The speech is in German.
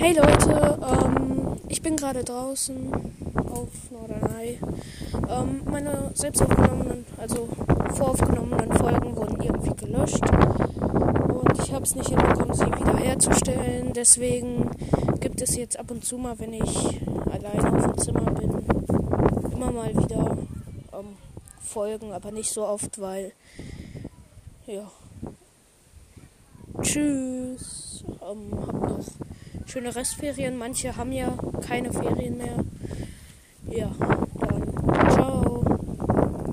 Hey Leute, ähm, ich bin gerade draußen auf Norderney. Ähm, meine selbst aufgenommenen, also voraufgenommenen Folgen wurden irgendwie gelöscht. Und ich habe es nicht hinbekommen, sie wiederherzustellen. Deswegen gibt es jetzt ab und zu mal, wenn ich alleine auf dem Zimmer bin, immer mal wieder ähm, Folgen, aber nicht so oft, weil ja. Tschüss. Ähm, hab noch schöne Restferien. Manche haben ja keine Ferien mehr. Ja.